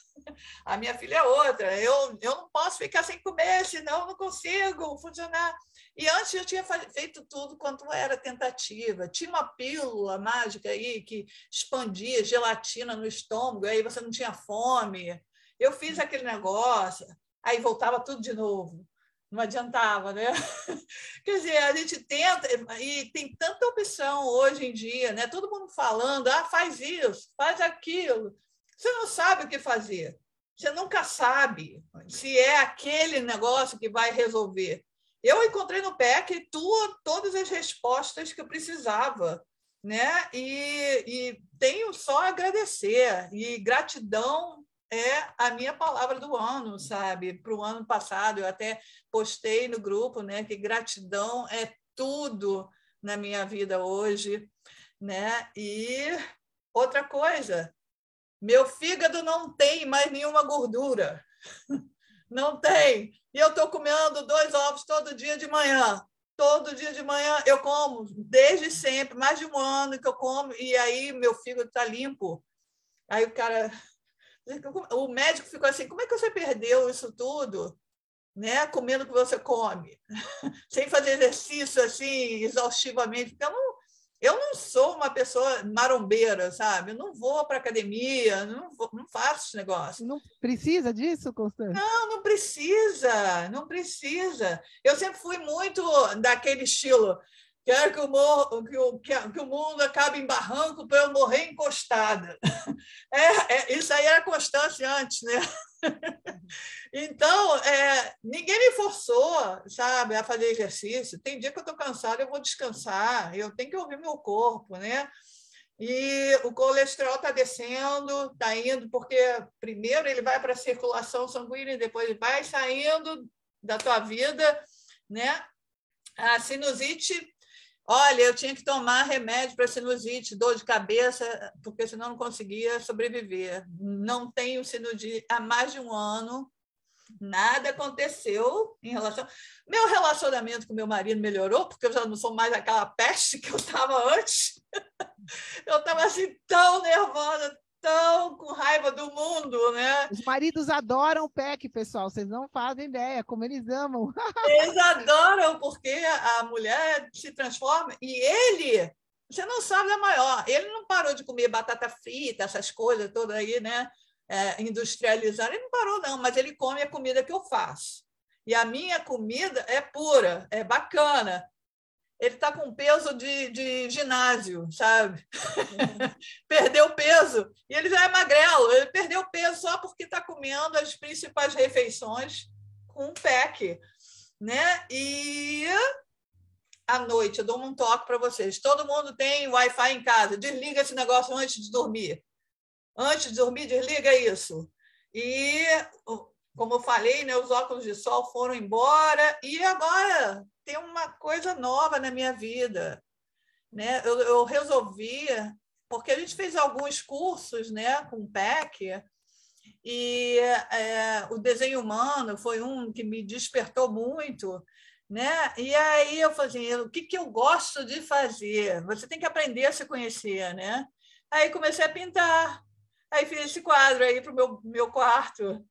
A minha filha é outra. Eu, eu não posso ficar sem comer, senão eu não consigo funcionar. E antes eu tinha feito tudo quanto era tentativa. Tinha uma pílula mágica aí que expandia gelatina no estômago, aí você não tinha fome. Eu fiz aquele negócio, aí voltava tudo de novo. Não adiantava, né? Quer dizer, a gente tenta, e tem tanta opção hoje em dia, né? Todo mundo falando, ah, faz isso, faz aquilo. Você não sabe o que fazer. Você nunca sabe se é aquele negócio que vai resolver. Eu encontrei no PEC tua, todas as respostas que eu precisava, né? E, e tenho só a agradecer. E gratidão é a minha palavra do ano, sabe? Para o ano passado, eu até postei no grupo, né? Que gratidão é tudo na minha vida hoje, né? E outra coisa, meu fígado não tem mais nenhuma gordura. Não tem. E eu estou comendo dois ovos todo dia de manhã. Todo dia de manhã eu como, desde sempre, mais de um ano que eu como, e aí meu fígado está limpo. Aí o cara. O médico ficou assim: como é que você perdeu isso tudo? Né? Comendo o que você come, sem fazer exercício assim exaustivamente, porque eu não, eu não sou uma pessoa marombeira, sabe? Eu não vou para academia, não, vou, não faço esse negócio. Não precisa disso, Constância? Não, não precisa, não precisa. Eu sempre fui muito daquele estilo. Quero que o, morro, que o, que o mundo acabe em barranco para eu morrer encostada. É, é, isso aí era constância antes, né? Então, é, ninguém me forçou, sabe, a fazer exercício. Tem dia que eu estou cansada, eu vou descansar, eu tenho que ouvir meu corpo, né? E o colesterol está descendo, está indo, porque primeiro ele vai para a circulação sanguínea, depois vai saindo da tua vida, né? A sinusite Olha, eu tinha que tomar remédio para sinusite, dor de cabeça, porque senão não conseguia sobreviver. Não tenho sinusite há mais de um ano. Nada aconteceu em relação. Meu relacionamento com meu marido melhorou, porque eu já não sou mais aquela peste que eu estava antes. Eu estava assim tão nervosa, tão com raiva do mundo, né? Os maridos adoram o PEC, pessoal. Vocês não fazem ideia como eles amam. Eles adoram porque a mulher se transforma e ele, você não sabe da maior. Ele não parou de comer batata frita, essas coisas todas aí, né? É, industrializar. Ele não parou não, mas ele come a comida que eu faço. E a minha comida é pura, é bacana ele está com peso de, de ginásio, sabe? perdeu peso. E ele já é magrelo, ele perdeu peso só porque está comendo as principais refeições com um PEC. Né? E à noite, eu dou um toque para vocês. Todo mundo tem Wi-Fi em casa. Desliga esse negócio antes de dormir. Antes de dormir, desliga isso. E, como eu falei, né, os óculos de sol foram embora. E agora tem uma coisa nova na minha vida. Né? Eu, eu resolvi, porque a gente fez alguns cursos né, com o PEC, e é, o desenho humano foi um que me despertou muito. Né? E aí eu falei assim, o que, que eu gosto de fazer? Você tem que aprender a se conhecer. Né? Aí comecei a pintar. Aí fiz esse quadro aí para o meu, meu quarto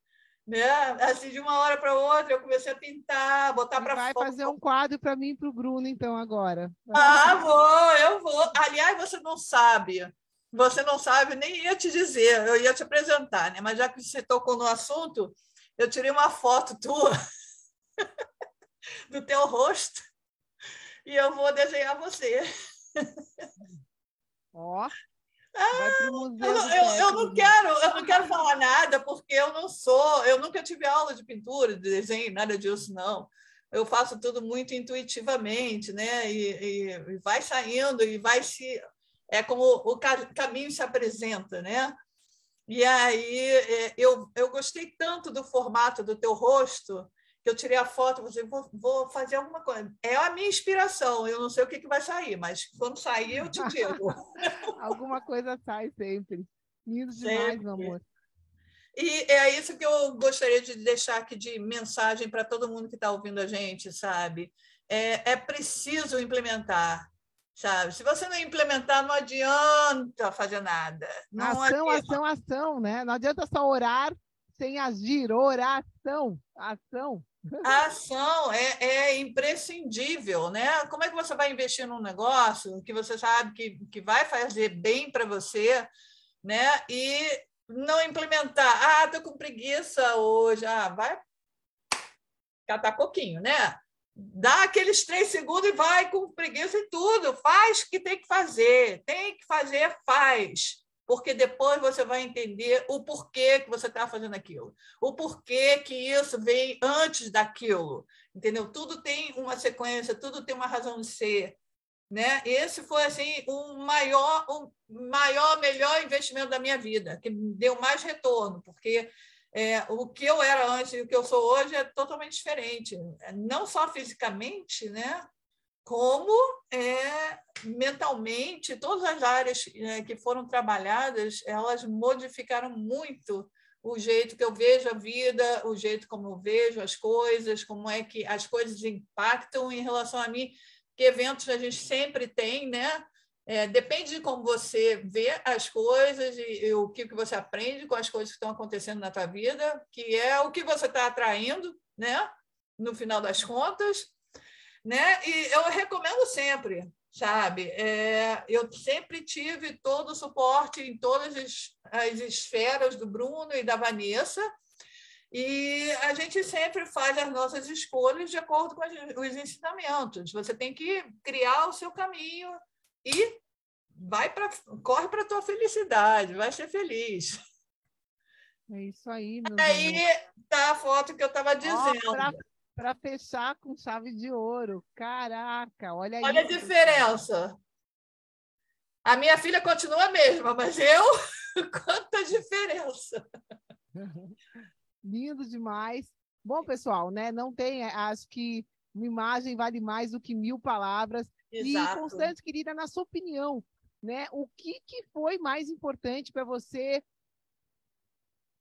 né? Assim, de uma hora para outra, eu comecei a pintar, botar para fora. Vai fazer um quadro para mim e para o Bruno, então, agora. Ah, vou, eu vou. Aliás, você não sabe. Você não sabe, nem ia te dizer, eu ia te apresentar, né? Mas já que você tocou no assunto, eu tirei uma foto tua do teu rosto e eu vou desenhar você. Ó. Ah, eu, eu, eu, não quero, eu não quero falar nada porque eu não sou, eu nunca tive aula de pintura, de desenho, nada disso não. Eu faço tudo muito intuitivamente, né? E, e vai saindo e vai se é como o caminho se apresenta, né? E aí é, eu, eu gostei tanto do formato do teu rosto que eu tirei a foto, você vou, vou fazer alguma coisa. É a minha inspiração, eu não sei o que, que vai sair, mas quando sair eu te digo. alguma coisa sai sempre. Lindo demais, sempre. amor. E é isso que eu gostaria de deixar aqui de mensagem para todo mundo que está ouvindo a gente, sabe? É, é preciso implementar, sabe? Se você não implementar, não adianta fazer nada. Não ação, adianta. ação, ação, né? Não adianta só orar sem agir, oração, ação. A ação é, é, imprescindível, né? Como é que você vai investir num negócio que você sabe que, que vai fazer bem para você, né? E não implementar. Ah, tô com preguiça hoje. Ah, vai catar coquinho, né? Dá aqueles três segundos e vai com preguiça e tudo. Faz o que tem que fazer. Tem que fazer, faz porque depois você vai entender o porquê que você está fazendo aquilo, o porquê que isso vem antes daquilo, entendeu? Tudo tem uma sequência, tudo tem uma razão de ser, né? Esse foi assim o maior, o maior, melhor investimento da minha vida, que deu mais retorno, porque é, o que eu era antes e o que eu sou hoje é totalmente diferente, não só fisicamente, né? Como é, mentalmente todas as áreas é, que foram trabalhadas elas modificaram muito o jeito que eu vejo a vida, o jeito como eu vejo as coisas, como é que as coisas impactam em relação a mim, que eventos a gente sempre tem, né? É, depende de como você vê as coisas e, e, o que, que você aprende com as coisas que estão acontecendo na tua vida, que é o que você está atraindo, né? No final das contas, né? E eu recomendo sempre, sabe? É, eu sempre tive todo o suporte em todas as, as esferas do Bruno e da Vanessa, e a gente sempre faz as nossas escolhas de acordo com os ensinamentos. Você tem que criar o seu caminho e vai para corre para a tua felicidade, vai ser feliz. É isso aí. Aí tá a foto que eu estava dizendo para fechar com chave de ouro. Caraca, olha aí. Olha a diferença. A minha filha continua a mesma, mas eu, quanta diferença. Lindo demais. Bom, pessoal, né? Não tem, acho que uma imagem vale mais do que mil palavras. Exato. E, Constante, querida, na sua opinião, né? O que, que foi mais importante para você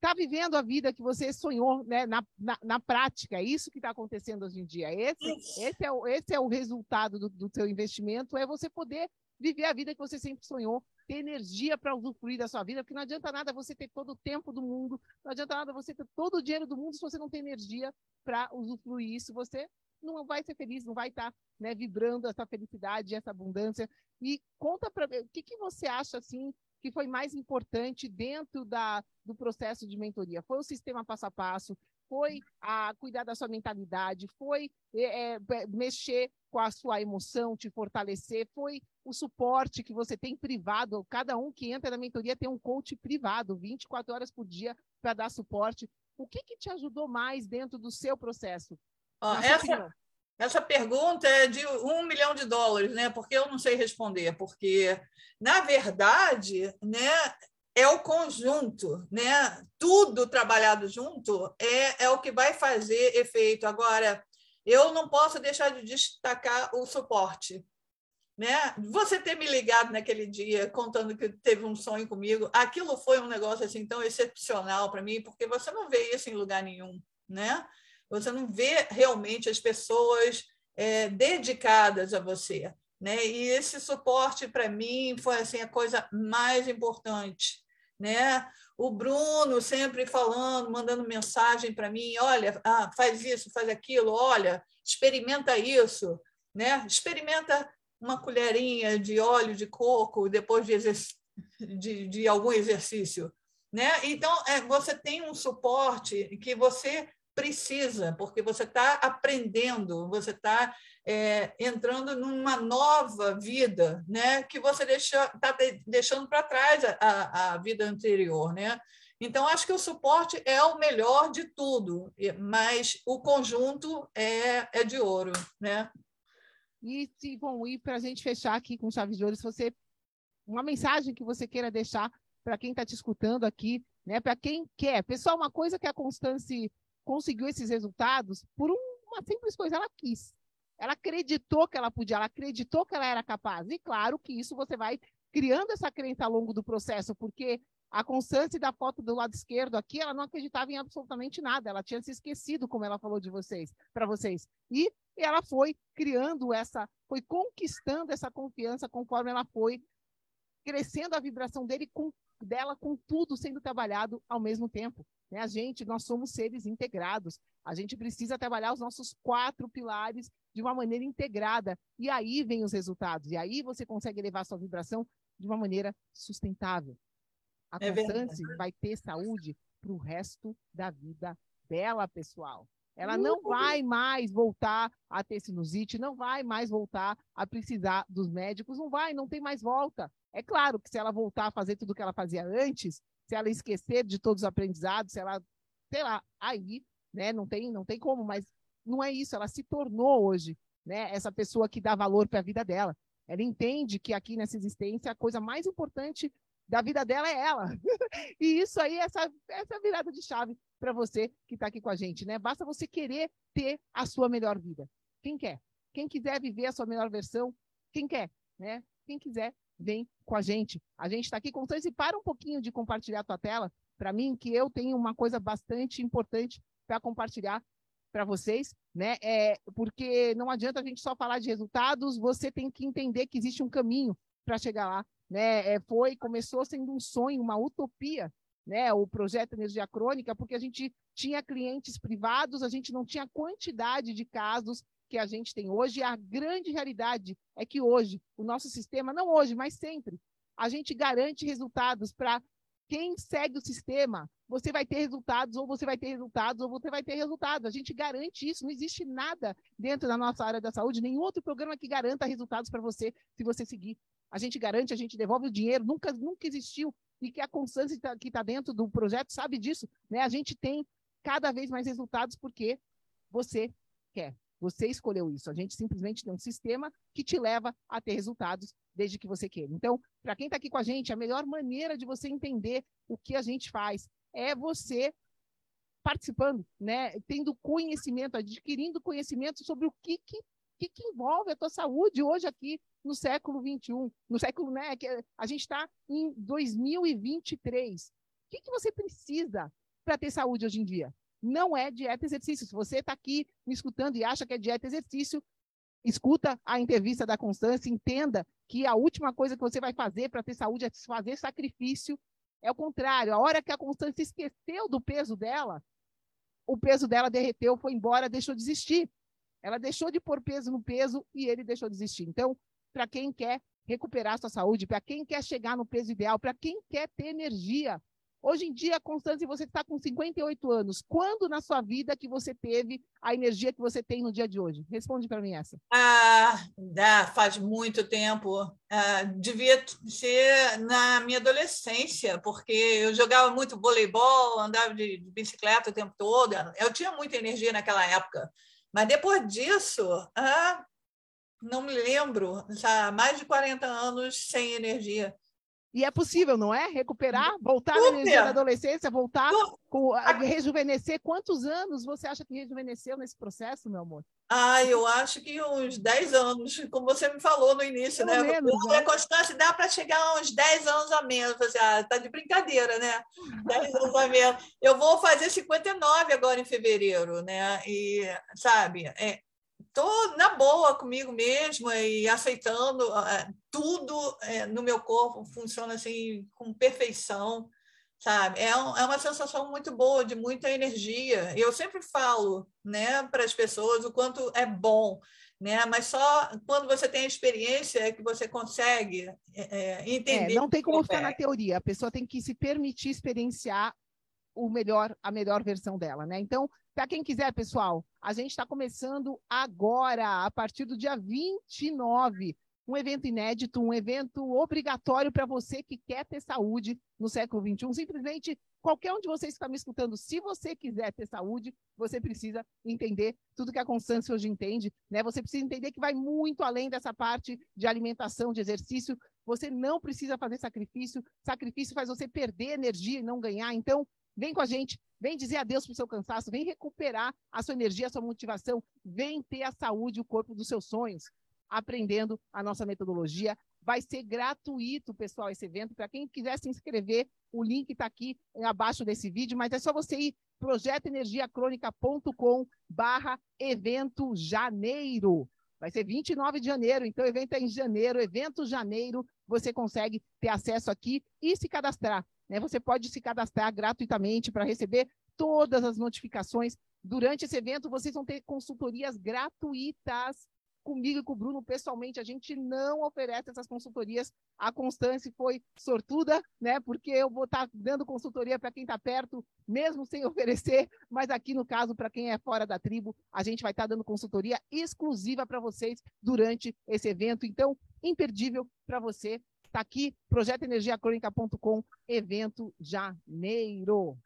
está vivendo a vida que você sonhou né, na, na, na prática. É isso que está acontecendo hoje em dia. Esse, esse, é, o, esse é o resultado do, do seu investimento, é você poder viver a vida que você sempre sonhou, ter energia para usufruir da sua vida, porque não adianta nada você ter todo o tempo do mundo, não adianta nada você ter todo o dinheiro do mundo se você não tem energia para usufruir isso, você não vai ser feliz, não vai estar tá, né, vibrando essa felicidade, essa abundância. E conta para o que, que você acha assim que foi mais importante dentro da, do processo de mentoria? Foi o sistema passo a passo? Foi a cuidar da sua mentalidade? Foi é, é, mexer com a sua emoção, te fortalecer? Foi o suporte que você tem privado? Cada um que entra na mentoria tem um coach privado, 24 horas por dia, para dar suporte. O que, que te ajudou mais dentro do seu processo? essa, essa pergunta é de um milhão de dólares, né? Porque eu não sei responder, porque, na verdade, né, é o conjunto, né? Tudo trabalhado junto é, é o que vai fazer efeito. Agora, eu não posso deixar de destacar o suporte. Né? Você ter me ligado naquele dia contando que teve um sonho comigo, aquilo foi um negócio assim tão excepcional para mim, porque você não vê isso em lugar nenhum, né? Você não vê realmente as pessoas é, dedicadas a você. Né? E esse suporte, para mim, foi assim, a coisa mais importante. Né? O Bruno sempre falando, mandando mensagem para mim: olha, ah, faz isso, faz aquilo, olha, experimenta isso, né? experimenta uma colherinha de óleo de coco depois de, de, de algum exercício. Né? Então, é, você tem um suporte que você precisa, porque você está aprendendo, você está é, entrando numa nova vida, né? Que você está deixando para trás a, a vida anterior, né? Então, acho que o suporte é o melhor de tudo, mas o conjunto é, é de ouro, né? E, bom, e para a gente fechar aqui com chave de ouro, se você uma mensagem que você queira deixar para quem está te escutando aqui, né? Para quem quer. Pessoal, uma coisa que a Constance conseguiu esses resultados por uma simples coisa, ela quis. Ela acreditou que ela podia, ela acreditou que ela era capaz. E claro que isso você vai criando essa crença ao longo do processo, porque A Constância da foto do lado esquerdo aqui, ela não acreditava em absolutamente nada. Ela tinha se esquecido, como ela falou de vocês, para vocês. E ela foi criando essa, foi conquistando essa confiança conforme ela foi crescendo a vibração dele com, dela com tudo sendo trabalhado ao mesmo tempo. Né? A gente, nós somos seres integrados. A gente precisa trabalhar os nossos quatro pilares de uma maneira integrada. E aí vem os resultados. E aí você consegue elevar sua vibração de uma maneira sustentável. A é Constância vai ter saúde para o resto da vida dela, pessoal. Ela não vai mais voltar a ter sinusite, não vai mais voltar a precisar dos médicos, não vai, não tem mais volta. É claro que se ela voltar a fazer tudo o que ela fazia antes, se ela esquecer de todos os aprendizados, se ela, sei lá, aí, né, não tem, não tem como, mas não é isso, ela se tornou hoje, né, essa pessoa que dá valor para a vida dela. Ela entende que aqui nessa existência a coisa mais importante da vida dela é ela. e isso aí, essa, essa virada de chave para você que está aqui com a gente, né? Basta você querer ter a sua melhor vida. Quem quer? Quem quiser viver a sua melhor versão, quem quer, né? Quem quiser, vem com a gente. A gente está aqui com vocês e para um pouquinho de compartilhar a tua tela para mim, que eu tenho uma coisa bastante importante para compartilhar para vocês, né? É, porque não adianta a gente só falar de resultados, você tem que entender que existe um caminho para chegar lá né? É, foi, começou sendo um sonho, uma utopia, né? O projeto Energia Crônica, porque a gente tinha clientes privados, a gente não tinha quantidade de casos que a gente tem hoje. A grande realidade é que hoje, o nosso sistema, não hoje, mas sempre, a gente garante resultados para quem segue o sistema, você vai ter resultados, ou você vai ter resultados, ou você vai ter resultados. A gente garante isso. Não existe nada dentro da nossa área da saúde, nenhum outro programa que garanta resultados para você se você seguir a gente garante, a gente devolve o dinheiro, nunca, nunca existiu, e que a constância que está tá dentro do projeto sabe disso, né? A gente tem cada vez mais resultados porque você quer, você escolheu isso. A gente simplesmente tem um sistema que te leva a ter resultados desde que você queira. Então, para quem está aqui com a gente, a melhor maneira de você entender o que a gente faz é você participando, né? Tendo conhecimento, adquirindo conhecimento sobre o que, que, que, que envolve a tua saúde hoje aqui no século 21, no século, né, a gente está em 2023. O que, que você precisa para ter saúde hoje em dia? Não é dieta e exercício. Se você está aqui me escutando e acha que é dieta e exercício, escuta a entrevista da Constância, entenda que a última coisa que você vai fazer para ter saúde é fazer sacrifício. É o contrário. A hora que a Constância esqueceu do peso dela, o peso dela derreteu, foi embora, deixou de existir. Ela deixou de pôr peso no peso e ele deixou de existir. Então, para quem quer recuperar sua saúde, para quem quer chegar no peso ideal, para quem quer ter energia. Hoje em dia, Constância, você está com 58 anos. Quando na sua vida que você teve a energia que você tem no dia de hoje? Responde para mim essa. Ah, dá, faz muito tempo. Ah, devia ser na minha adolescência, porque eu jogava muito voleibol, andava de, de bicicleta o tempo todo. Eu tinha muita energia naquela época. Mas depois disso, ah, não me lembro, já mais de 40 anos sem energia. E é possível, não é? Recuperar, voltar Super. energia da adolescência, voltar, com, rejuvenescer. Quantos anos você acha que rejuvenesceu nesse processo, meu amor? Ah, eu acho que uns 10 anos, como você me falou no início, Pelo né? Menos, né? Constância, dá para chegar a uns 10 anos a menos. Você, ah, tá de brincadeira, né? 10 anos a menos. Eu vou fazer 59 agora em fevereiro, né? E, sabe, é, estou na boa comigo mesma e aceitando uh, tudo uh, no meu corpo funciona assim com perfeição sabe? É, um, é uma sensação muito boa de muita energia. Eu sempre falo né para as pessoas o quanto é bom né? Mas só quando você tem a experiência é que você consegue é, entender é, não tem como ficar na teoria. A pessoa tem que se permitir experienciar o melhor a melhor versão dela né? Então para quem quiser, pessoal, a gente está começando agora, a partir do dia 29, um evento inédito, um evento obrigatório para você que quer ter saúde no século XXI. Simplesmente, qualquer um de vocês que está me escutando, se você quiser ter saúde, você precisa entender tudo que a Constância hoje entende. Né? Você precisa entender que vai muito além dessa parte de alimentação, de exercício. Você não precisa fazer sacrifício. Sacrifício faz você perder energia e não ganhar. Então, Vem com a gente, vem dizer adeus para o seu cansaço, vem recuperar a sua energia, a sua motivação, vem ter a saúde, o corpo dos seus sonhos, aprendendo a nossa metodologia, Vai ser gratuito, pessoal, esse evento. Para quem quiser se inscrever, o link está aqui abaixo desse vídeo, mas é só você ir projetoenergiacronica.com barra evento janeiro. Vai ser 29 de janeiro, então o evento é em janeiro, evento janeiro, você consegue ter acesso aqui e se cadastrar. Né? Você pode se cadastrar gratuitamente para receber todas as notificações. Durante esse evento, vocês vão ter consultorias gratuitas comigo e com o Bruno pessoalmente, a gente não oferece essas consultorias. A Constância foi sortuda, né? Porque eu vou estar dando consultoria para quem está perto, mesmo sem oferecer, mas aqui no caso, para quem é fora da tribo, a gente vai estar dando consultoria exclusiva para vocês durante esse evento. Então, imperdível para você. Está aqui, projetoenergiacrônica.com, evento janeiro.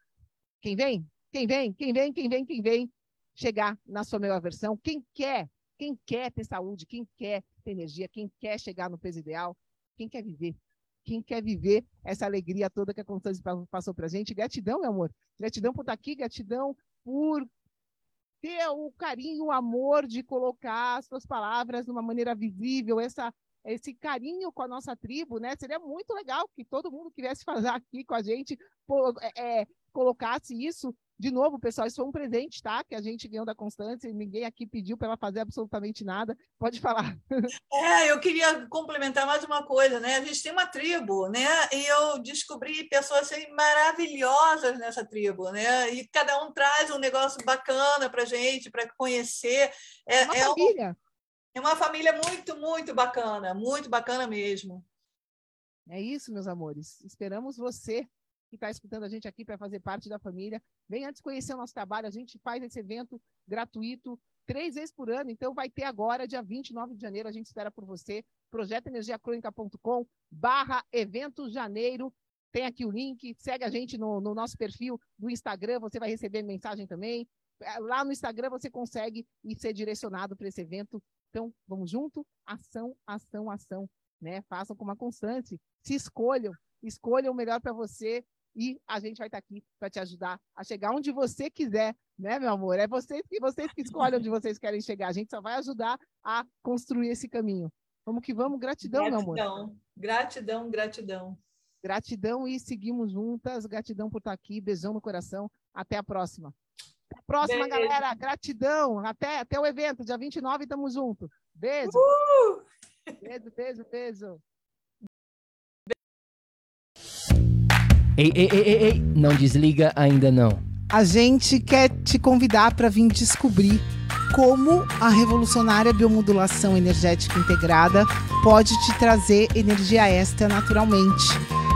Quem vem? Quem vem? Quem vem? Quem vem? Quem vem? Chegar na sua melhor versão. Quem quer quem quer ter saúde, quem quer ter energia, quem quer chegar no peso ideal, quem quer viver, quem quer viver essa alegria toda que a Constância passou para a gente. Gratidão, meu amor. Gratidão por estar aqui, gratidão por ter o carinho, o amor de colocar as suas palavras de uma maneira visível, essa, esse carinho com a nossa tribo, né? Seria muito legal que todo mundo que viesse fazer aqui com a gente é, é, colocasse isso de novo, pessoal, isso foi um presente, tá? Que a gente ganhou da Constância, ninguém aqui pediu para ela fazer absolutamente nada. Pode falar. É, eu queria complementar mais uma coisa, né? A gente tem uma tribo, né? E eu descobri pessoas assim, maravilhosas nessa tribo, né? E cada um traz um negócio bacana para gente, para conhecer. É, uma é família. Um, é uma família muito, muito bacana, muito bacana mesmo. É isso, meus amores. Esperamos você que está escutando a gente aqui para fazer parte da família. Vem antes conhecer o nosso trabalho. A gente faz esse evento gratuito três vezes por ano. Então, vai ter agora, dia 29 de janeiro, a gente espera por você. projetoenergiacrônica.com barra evento janeiro. Tem aqui o link, segue a gente no, no nosso perfil do Instagram, você vai receber mensagem também. É, lá no Instagram você consegue ser direcionado para esse evento. Então, vamos junto? Ação, ação, ação. Né? Façam com uma constante. Se escolham, escolham o melhor para você e a gente vai estar aqui para te ajudar a chegar onde você quiser, né, meu amor? É vocês que vocês que escolhem onde vocês querem chegar. A gente só vai ajudar a construir esse caminho. Vamos que vamos, gratidão, gratidão meu amor. Gratidão, gratidão. Gratidão e seguimos juntas. Gratidão por estar aqui. Beijão no coração. Até a próxima. Até a próxima, Beijo. galera. Gratidão. Até, até o evento, dia 29, tamo junto. Beijo. Uh! Beijo, beijo, beijo. Ei, ei, ei, ei, ei, não desliga ainda não. A gente quer te convidar para vir descobrir como a revolucionária biomodulação energética integrada pode te trazer energia extra naturalmente,